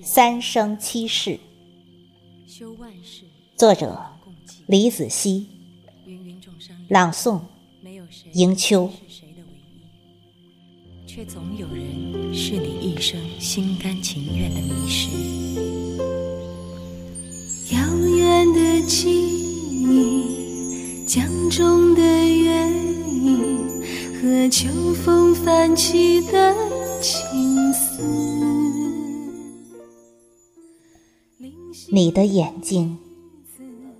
三生七世，作者李子熙，朗诵。迎秋。却总有人是你一生心甘情愿的迷失。遥远的记忆，江中的月影和秋风泛起的你的眼睛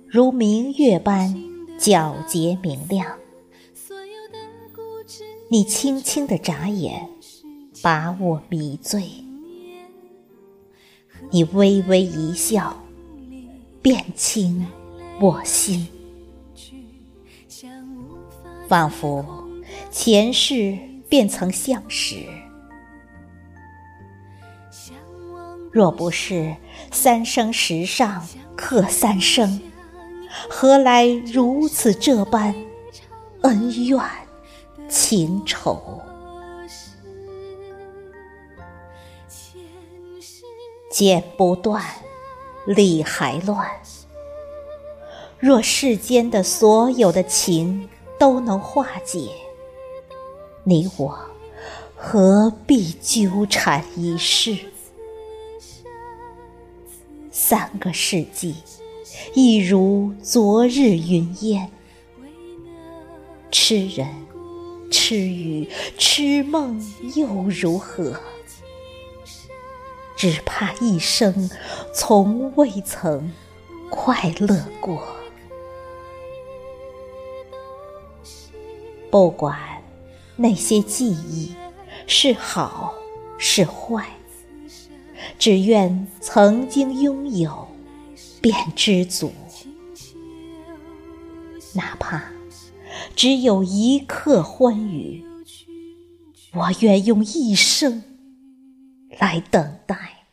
如明月般皎洁明亮。你轻轻的眨眼，把我迷醉；你微微一笑，便清我心。仿佛前世便曾相识。若不是三生石上刻三生，何来如此这般恩怨？情仇，剪不断，理还乱。若世间的所有的情都能化解，你我何必纠缠一世？三个世纪，一如昨日云烟，痴人。痴语痴梦又如何？只怕一生从未曾快乐过。不管那些记忆是好是坏，只愿曾经拥有便知足，哪怕。只有一刻欢愉，我愿用一生来等待。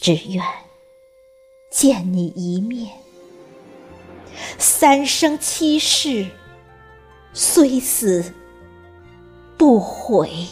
只愿见你一面，三生七世，虽死不悔。